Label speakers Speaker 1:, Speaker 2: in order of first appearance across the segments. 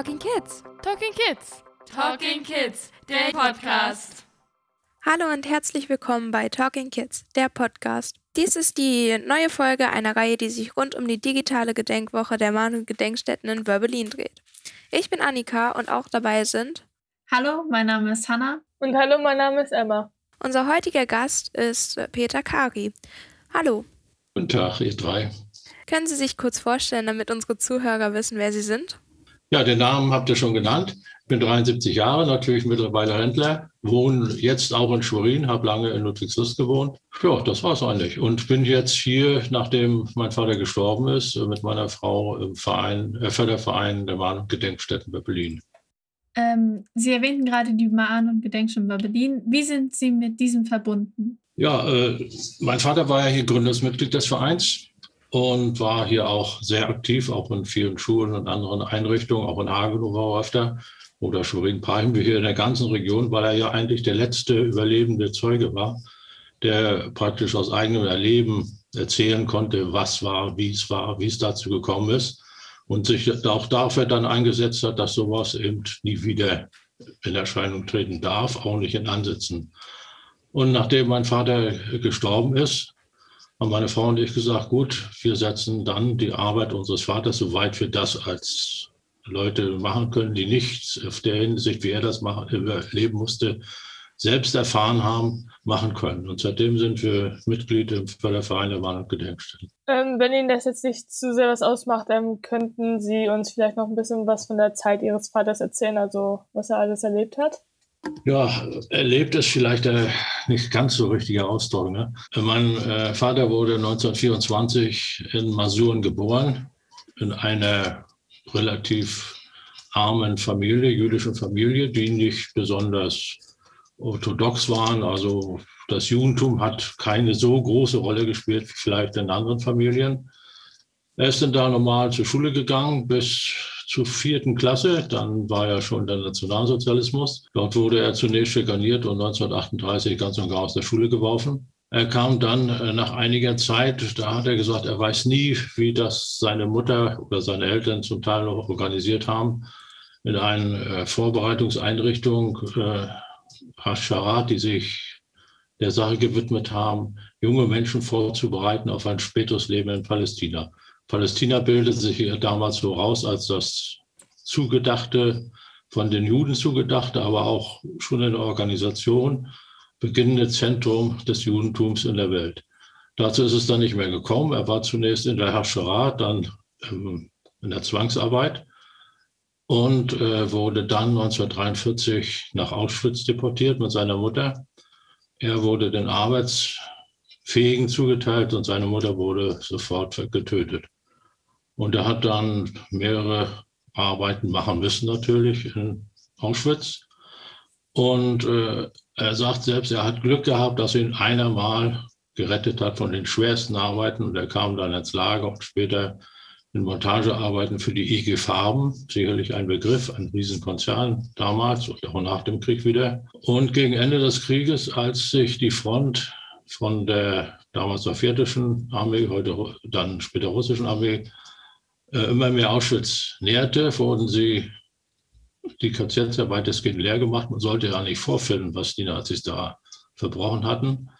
Speaker 1: Talking Kids.
Speaker 2: Talking Kids.
Speaker 1: Talking Kids.
Speaker 3: Der Podcast.
Speaker 2: Hallo und herzlich willkommen bei Talking Kids, der Podcast. Dies ist die neue Folge einer Reihe, die sich rund um die digitale Gedenkwoche der Mahn- und Gedenkstätten in Wörbelin dreht. Ich bin Annika und auch dabei sind
Speaker 4: Hallo, mein Name ist Hanna.
Speaker 5: Und hallo, mein Name ist Emma.
Speaker 2: Unser heutiger Gast ist Peter Kari. Hallo.
Speaker 6: Guten Tag, ihr drei.
Speaker 2: Können Sie sich kurz vorstellen, damit unsere Zuhörer wissen, wer Sie sind?
Speaker 6: Ja, den Namen habt ihr schon genannt. Ich bin 73 Jahre, natürlich mittlerweile Händler, wohne jetzt auch in Schwerin, habe lange in Ludwigslust gewohnt. Ja, das war's eigentlich. Und bin jetzt hier, nachdem mein Vater gestorben ist, mit meiner Frau im Verein, äh, Förderverein der Mahn- und Gedenkstätten bei Berlin.
Speaker 4: Ähm, Sie erwähnten gerade die Mahn- und Gedenkstätten bei Berlin. Wie sind Sie mit diesem verbunden?
Speaker 6: Ja, äh, mein Vater war ja hier Gründungsmitglied des Vereins und war hier auch sehr aktiv, auch in vielen Schulen und anderen Einrichtungen, auch in Hagenow war er öfter oder Schwerin-Parchim, hier in der ganzen Region, weil er ja eigentlich der letzte überlebende Zeuge war, der praktisch aus eigenem Erleben erzählen konnte, was war, wie es war, wie es dazu gekommen ist und sich auch dafür dann eingesetzt hat, dass sowas eben nie wieder in Erscheinung treten darf, auch nicht in Ansätzen. Und nachdem mein Vater gestorben ist, haben meine Frau und ich gesagt, gut, wir setzen dann die Arbeit unseres Vaters, soweit wir das als Leute machen können, die nichts auf der Hinsicht, wie er das machen, überleben musste, selbst erfahren haben, machen können. Und seitdem sind wir Mitglied im Förderverein der Mahn- und Gedenkstätten.
Speaker 5: Ähm, wenn Ihnen das jetzt nicht zu sehr was ausmacht, ähm, könnten Sie uns vielleicht noch ein bisschen was von der Zeit Ihres Vaters erzählen, also was er alles erlebt hat?
Speaker 6: Ja, erlebt ist vielleicht der nicht ganz so richtige Ausdruck. Ne? Mein äh, Vater wurde 1924 in Masuren geboren, in einer relativ armen Familie, jüdischen Familie, die nicht besonders orthodox waren. Also das Judentum hat keine so große Rolle gespielt wie vielleicht in anderen Familien. Er ist dann da normal zur Schule gegangen bis zur vierten Klasse. Dann war ja schon der Nationalsozialismus. Dort wurde er zunächst schikaniert und 1938 ganz und gar aus der Schule geworfen. Er kam dann äh, nach einiger Zeit, da hat er gesagt, er weiß nie, wie das seine Mutter oder seine Eltern zum Teil noch organisiert haben, in eine äh, Vorbereitungseinrichtung, äh, Hascharat, die sich der Sache gewidmet haben, junge Menschen vorzubereiten auf ein späteres Leben in Palästina. Palästina bildete sich hier damals so raus als das zugedachte, von den Juden zugedachte, aber auch schon in der Organisation beginnende Zentrum des Judentums in der Welt. Dazu ist es dann nicht mehr gekommen. Er war zunächst in der Herrscherei, dann ähm, in der Zwangsarbeit und äh, wurde dann 1943 nach Auschwitz deportiert mit seiner Mutter. Er wurde den Arbeitsfähigen zugeteilt und seine Mutter wurde sofort getötet. Und er hat dann mehrere Arbeiten machen müssen, natürlich in Auschwitz. Und äh, er sagt selbst, er hat Glück gehabt, dass ihn einer mal gerettet hat von den schwersten Arbeiten. Und er kam dann ins Lager und später in Montagearbeiten für die IG Farben, sicherlich ein Begriff, ein Riesenkonzern damals und auch nach dem Krieg wieder. Und gegen Ende des Krieges, als sich die Front von der damals sowjetischen Armee, heute dann später russischen Armee, immer mehr Auschwitz näherte, wurden sie die KZs ja weitestgehend leer gemacht. Man sollte ja nicht vorfinden, was die Nazis da verbrochen hatten.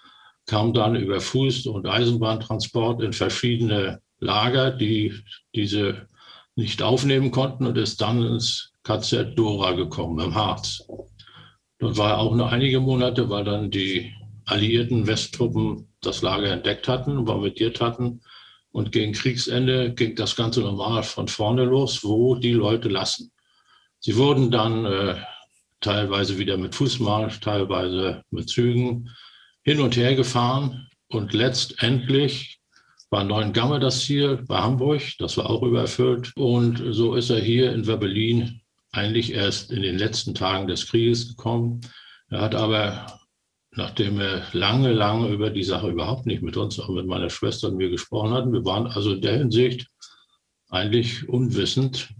Speaker 6: Kam dann über Fuß- und Eisenbahntransport in verschiedene Lager, die diese nicht aufnehmen konnten und ist dann ins KZ Dora gekommen, im Harz. Dort war er auch nur einige Monate, weil dann die alliierten Westtruppen das Lager entdeckt hatten, bombardiert hatten. Und gegen Kriegsende ging das Ganze normal von vorne los, wo die Leute lassen. Sie wurden dann äh, teilweise wieder mit Fußmarsch, teilweise mit Zügen hin und her gefahren. Und letztendlich war Neuengamme das Ziel bei Hamburg, das war auch überfüllt. Und so ist er hier in Werbelin eigentlich erst in den letzten Tagen des Krieges gekommen. Er hat aber, nachdem er lange, lange über die Sache überhaupt nicht mit uns, auch mit meiner Schwester und mir gesprochen hatten, wir waren also in der Hinsicht eigentlich unwissend,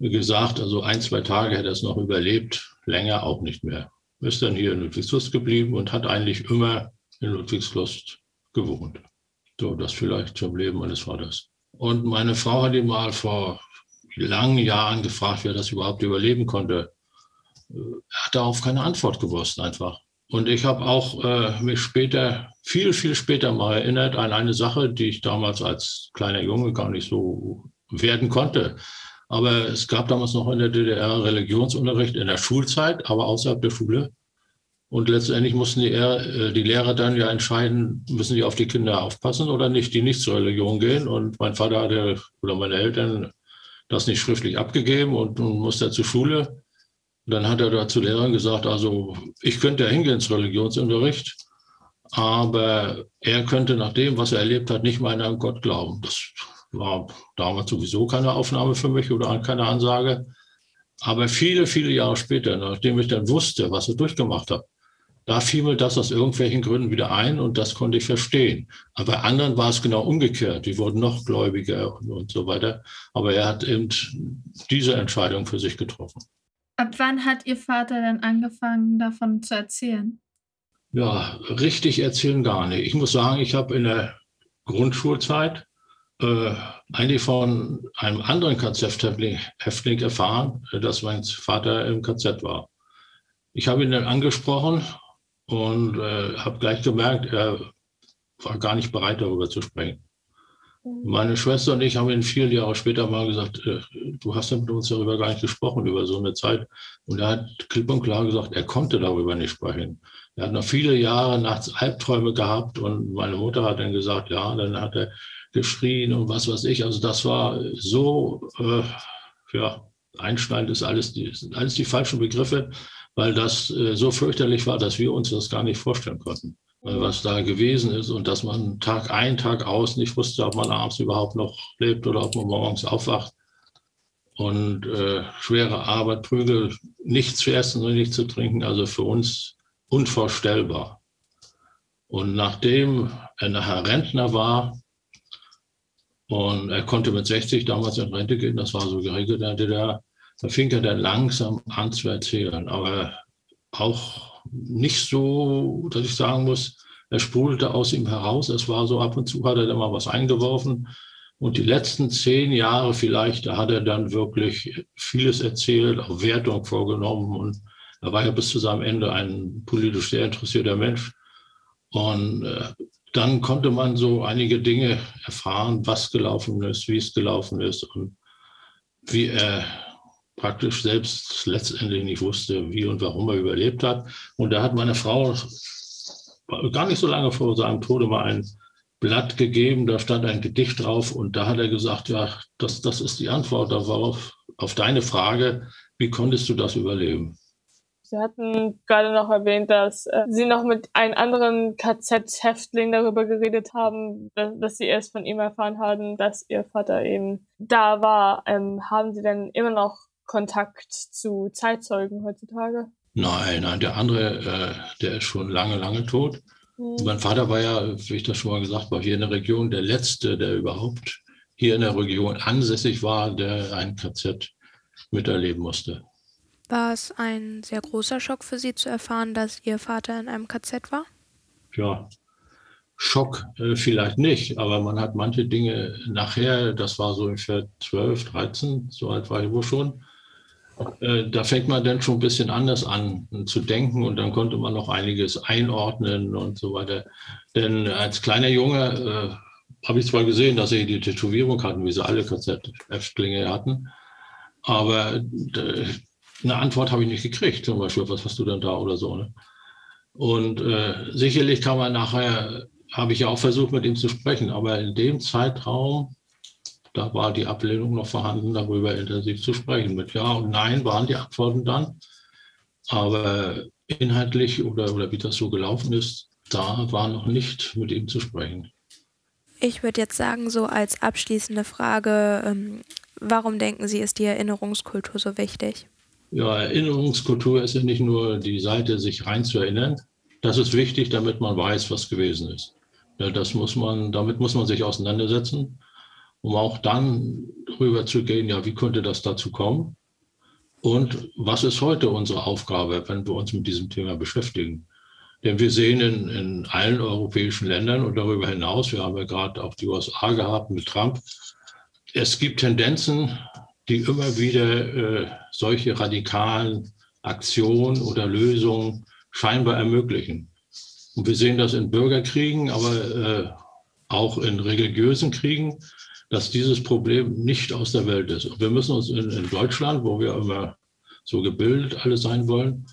Speaker 6: gesagt, also ein, zwei Tage hätte er es noch überlebt, länger auch nicht mehr. Ist dann hier in Ludwigslust geblieben und hat eigentlich immer in Ludwigslust gewohnt. So, das vielleicht zum Leben meines Vaters. Und meine Frau hat ihn mal vor langen Jahren gefragt, wer das überhaupt überleben konnte. Er hat darauf keine Antwort gewusst einfach. Und ich habe auch äh, mich später, viel, viel später mal erinnert an eine Sache, die ich damals als kleiner Junge gar nicht so werden konnte. Aber es gab damals noch in der DDR Religionsunterricht in der Schulzeit, aber außerhalb der Schule. Und letztendlich mussten die, äh, die, Lehrer dann ja entscheiden, müssen die auf die Kinder aufpassen oder nicht, die nicht zur Religion gehen. Und mein Vater hatte oder meine Eltern das nicht schriftlich abgegeben und nun musste er zur Schule. Dann hat er da zu Lehrern gesagt, also ich könnte ja hingehen zum Religionsunterricht, aber er könnte nach dem, was er erlebt hat, nicht mehr an Gott glauben. Das war damals sowieso keine Aufnahme für mich oder keine Ansage. Aber viele, viele Jahre später, nachdem ich dann wusste, was er durchgemacht hat, da fiel mir das aus irgendwelchen Gründen wieder ein und das konnte ich verstehen. Aber bei anderen war es genau umgekehrt. Die wurden noch gläubiger und, und so weiter. Aber er hat eben diese Entscheidung für sich getroffen.
Speaker 4: Ab wann hat Ihr Vater dann angefangen, davon zu erzählen?
Speaker 6: Ja, richtig erzählen gar nicht. Ich muss sagen, ich habe in der Grundschulzeit äh, eigentlich von einem anderen KZ-Häftling erfahren, dass mein Vater im KZ war. Ich habe ihn dann angesprochen und äh, habe gleich gemerkt, er war gar nicht bereit, darüber zu sprechen. Meine Schwester und ich haben ihn vier Jahre später mal gesagt, äh, du hast ja mit uns darüber gar nicht gesprochen, über so eine Zeit. Und er hat klipp und klar gesagt, er konnte darüber nicht sprechen. Er hat noch viele Jahre nachts Albträume gehabt und meine Mutter hat dann gesagt, ja, dann hat er geschrien und was weiß ich. Also das war so, äh, ja, einschneidend ist alles die, sind alles die falschen Begriffe weil das äh, so fürchterlich war, dass wir uns das gar nicht vorstellen konnten, was da gewesen ist und dass man Tag ein, Tag aus nicht wusste, ob man abends überhaupt noch lebt oder ob man morgens aufwacht. Und äh, schwere Arbeit, Prügel, nichts zu essen und nichts zu trinken, also für uns unvorstellbar. Und nachdem er nachher Rentner war, und er konnte mit 60 damals in Rente gehen, das war so geregelt in der DDR, da fing er dann langsam an zu erzählen, aber auch nicht so, dass ich sagen muss, er sprudelte aus ihm heraus. Es war so, ab und zu hat er dann mal was eingeworfen. Und die letzten zehn Jahre vielleicht, da hat er dann wirklich vieles erzählt, auch Wertung vorgenommen. Und er war ja bis zu seinem Ende ein politisch sehr interessierter Mensch. Und äh, dann konnte man so einige Dinge erfahren, was gelaufen ist, wie es gelaufen ist und wie er praktisch selbst letztendlich nicht wusste, wie und warum er überlebt hat. Und da hat meine Frau gar nicht so lange vor seinem Tode mal ein Blatt gegeben, da stand ein Gedicht drauf und da hat er gesagt, ja, das, das ist die Antwort darauf, auf deine Frage, wie konntest du das überleben?
Speaker 5: Sie hatten gerade noch erwähnt, dass äh, Sie noch mit einem anderen KZ-Häftling darüber geredet haben, dass, dass, Sie erst von ihm erfahren haben, dass Ihr Vater eben da war. Ähm, haben Sie denn immer noch Kontakt zu Zeitzeugen heutzutage?
Speaker 6: Nein, nein, der andere, äh, der ist schon lange, lange tot. Mhm. Mein Vater war ja, wie ich das schon mal gesagt habe, hier in der Region der Letzte, der überhaupt hier in der Region ansässig war, der ein KZ miterleben musste.
Speaker 2: War es ein sehr großer Schock für Sie zu erfahren, dass Ihr Vater in einem KZ war?
Speaker 6: Ja, Schock äh, vielleicht nicht, aber man hat manche Dinge nachher, das war so ungefähr 12, 13, so alt war ich wohl schon, äh, da fängt man dann schon ein bisschen anders an zu denken und dann konnte man noch einiges einordnen und so weiter. Denn als kleiner Junge äh, habe ich zwar gesehen, dass sie die Tätowierung hatten, wie sie alle KZ-Häftlinge hatten, aber äh, eine Antwort habe ich nicht gekriegt, zum Beispiel, was hast du denn da oder so. Ne? Und äh, sicherlich kann man nachher, habe ich ja auch versucht, mit ihm zu sprechen, aber in dem Zeitraum da war die Ablehnung noch vorhanden, darüber intensiv zu sprechen. Mit Ja und Nein waren die Antworten dann. Aber inhaltlich oder, oder wie das so gelaufen ist, da war noch nicht mit ihm zu sprechen.
Speaker 2: Ich würde jetzt sagen, so als abschließende Frage, ähm, warum denken Sie, ist die Erinnerungskultur so wichtig?
Speaker 6: Ja, Erinnerungskultur ist ja nicht nur die Seite, sich reinzuerinnern. Das ist wichtig, damit man weiß, was gewesen ist. Das muss man, damit muss man sich auseinandersetzen um auch dann rüber zu gehen, ja, wie könnte das dazu kommen? Und was ist heute unsere Aufgabe, wenn wir uns mit diesem Thema beschäftigen? Denn wir sehen in, in allen europäischen Ländern und darüber hinaus, wir haben ja gerade auch die USA gehabt mit Trump, es gibt Tendenzen, die immer wieder äh, solche radikalen Aktionen oder Lösungen scheinbar ermöglichen. Und wir sehen das in Bürgerkriegen, aber äh, auch in religiösen Kriegen, dass dieses Problem nicht aus der Welt ist. Und wir müssen uns in, in Deutschland, wo wir immer so gebildet alle sein wollen,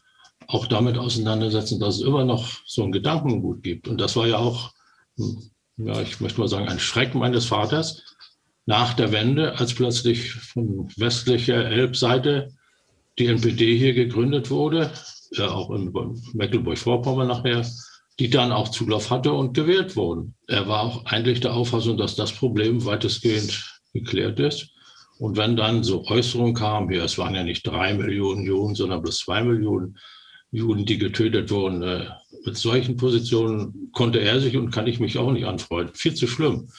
Speaker 6: auch damit auseinandersetzen, dass es immer noch so ein Gedankengut gibt. Und das war ja auch, hm, ja, ich möchte mal sagen, ein Schreck meines Vaters nach der Wende, als plötzlich von westlicher Elbseite die NPD hier gegründet wurde, ja, auch in Mecklenburg-Vorpommern nachher, die dann auch Zulauf hatte und gewählt wurden. Er war auch eigentlich der Auffassung, dass das Problem weitestgehend geklärt ist. Und wenn dann so Äußerungen kamen, hier, es waren ja nicht drei Millionen Juden, sondern bloß zwei Millionen Juden, die getötet wurden, äh, mit solchen Positionen konnte er sich und kann ich mich auch nicht anfreunden. Viel zu schlimm,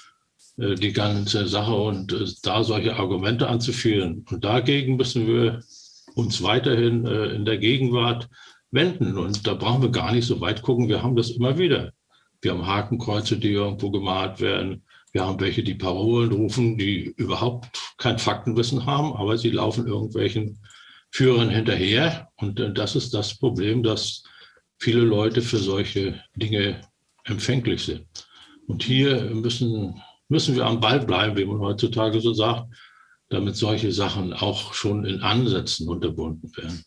Speaker 6: äh, die ganze Sache und äh, da solche Argumente anzuführen. Und dagegen müssen wir uns weiterhin in der Gegenwart wenden. Und da brauchen wir gar nicht so weit gucken. Wir haben das immer wieder. Wir haben Hakenkreuze, die irgendwo gemalt werden. Wir haben welche, die Parolen rufen, die überhaupt kein Faktenwissen haben, aber sie laufen irgendwelchen Führern hinterher. Und äh, das ist das Problem, dass viele Leute für solche Dinge empfänglich sind. Und hier müssen, müssen wir am Ball bleiben, wie man heutzutage so sagt, damit solche Sachen auch schon in Ansätzen unterbunden werden.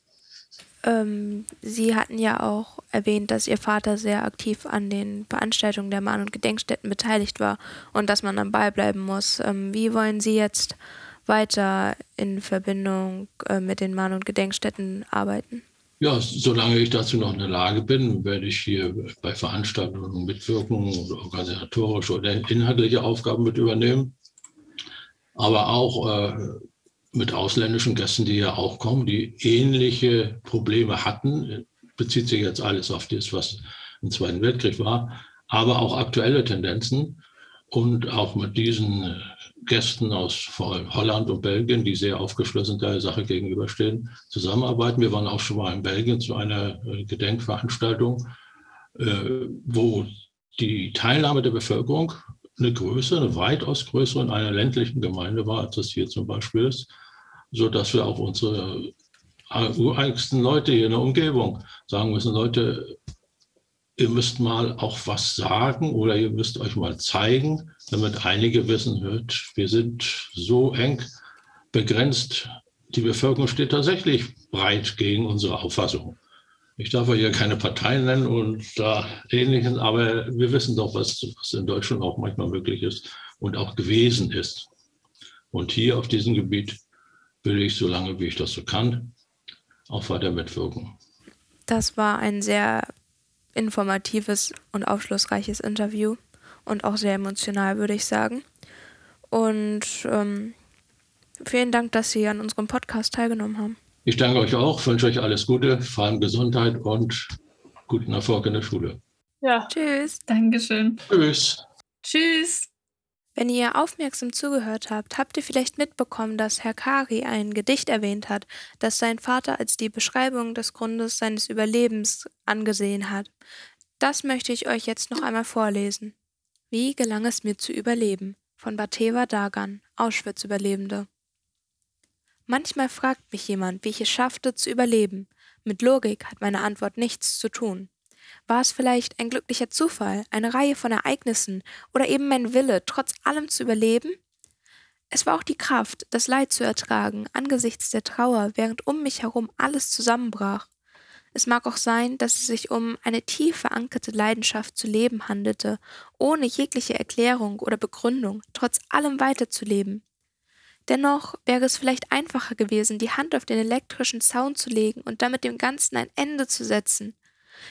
Speaker 2: Ähm, Sie hatten ja auch erwähnt, dass Ihr Vater sehr aktiv an den Veranstaltungen der Mahn- und Gedenkstätten beteiligt war und dass man am Ball bleiben muss. Ähm, wie wollen Sie jetzt weiter in Verbindung äh, mit den Mahn- und Gedenkstätten arbeiten?
Speaker 6: Ja, solange ich dazu noch in der Lage bin, werde ich hier bei Veranstaltungen mitwirken oder organisatorische oder inhaltliche Aufgaben mit übernehmen. Aber auch äh, mit ausländischen Gästen, die ja auch kommen, die ähnliche Probleme hatten. Bezieht sich jetzt alles auf das, was im Zweiten Weltkrieg war, aber auch aktuelle Tendenzen. Und auch mit diesen Gästen aus vor allem Holland und Belgien, die sehr aufgeschlossen der Sache gegenüberstehen, zusammenarbeiten. Wir waren auch schon mal in Belgien zu einer äh, Gedenkveranstaltung, äh, wo die Teilnahme der Bevölkerung eine größere, eine weitaus größere in einer ländlichen Gemeinde war, als das hier zum Beispiel ist so dass wir auch unsere ureigensten Leute hier in der Umgebung sagen müssen, Leute, ihr müsst mal auch was sagen oder ihr müsst euch mal zeigen, damit einige wissen, hört, wir sind so eng begrenzt. Die Bevölkerung steht tatsächlich breit gegen unsere Auffassung. Ich darf ja hier keine Parteien nennen und da ähnliches, aber wir wissen doch, was, was in Deutschland auch manchmal möglich ist und auch gewesen ist. Und hier auf diesem Gebiet will ich, solange wie ich das so kann, auch weiter mitwirken.
Speaker 2: Das war ein sehr informatives und aufschlussreiches Interview und auch sehr emotional, würde ich sagen. Und ähm, vielen Dank, dass Sie an unserem Podcast teilgenommen haben.
Speaker 6: Ich danke euch auch, wünsche euch alles Gute, vor allem Gesundheit und guten Erfolg in der Schule.
Speaker 5: Ja.
Speaker 2: Tschüss.
Speaker 4: Dankeschön.
Speaker 6: Tschüss.
Speaker 4: Tschüss.
Speaker 2: Wenn ihr aufmerksam zugehört habt, habt ihr vielleicht mitbekommen, dass Herr Kari ein Gedicht erwähnt hat, das sein Vater als die Beschreibung des Grundes seines Überlebens angesehen hat. Das möchte ich euch jetzt noch einmal vorlesen. Wie gelang es mir zu überleben? Von Bateva Dagan, Auschwitz-Überlebende. Manchmal fragt mich jemand, wie ich es schaffte zu überleben. Mit Logik hat meine Antwort nichts zu tun. War es vielleicht ein glücklicher Zufall, eine Reihe von Ereignissen oder eben mein Wille, trotz allem zu überleben? Es war auch die Kraft, das Leid zu ertragen angesichts der Trauer, während um mich herum alles zusammenbrach. Es mag auch sein, dass es sich um eine tief verankerte Leidenschaft zu leben handelte, ohne jegliche Erklärung oder Begründung, trotz allem weiterzuleben. Dennoch wäre es vielleicht einfacher gewesen, die Hand auf den elektrischen Zaun zu legen und damit dem Ganzen ein Ende zu setzen.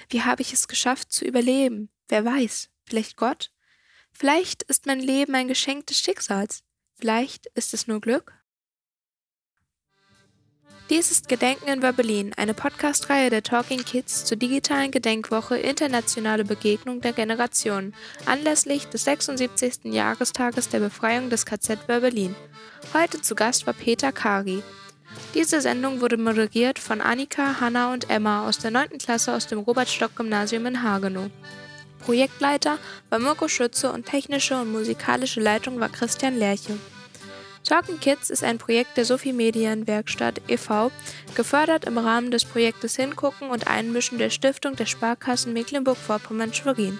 Speaker 2: Wie habe ich es geschafft zu überleben? Wer weiß, vielleicht Gott? Vielleicht ist mein Leben ein Geschenk des Schicksals. Vielleicht ist es nur Glück? Dies ist Gedenken in Werbelin, eine Podcast-Reihe der Talking Kids zur digitalen Gedenkwoche Internationale Begegnung der Generationen anlässlich des 76. Jahrestages der Befreiung des KZ Werbelin. Heute zu Gast war Peter Kari, diese Sendung wurde moderiert von Annika, Hanna und Emma aus der 9. Klasse aus dem Robert-Stock-Gymnasium in Hagenow. Projektleiter war Mirko Schütze und technische und musikalische Leitung war Christian Lerche. Talking Kids ist ein Projekt der Sophie Medienwerkstatt e.V., gefördert im Rahmen des Projektes Hingucken und Einmischen der Stiftung der Sparkassen Mecklenburg-Vorpommern-Schwerin.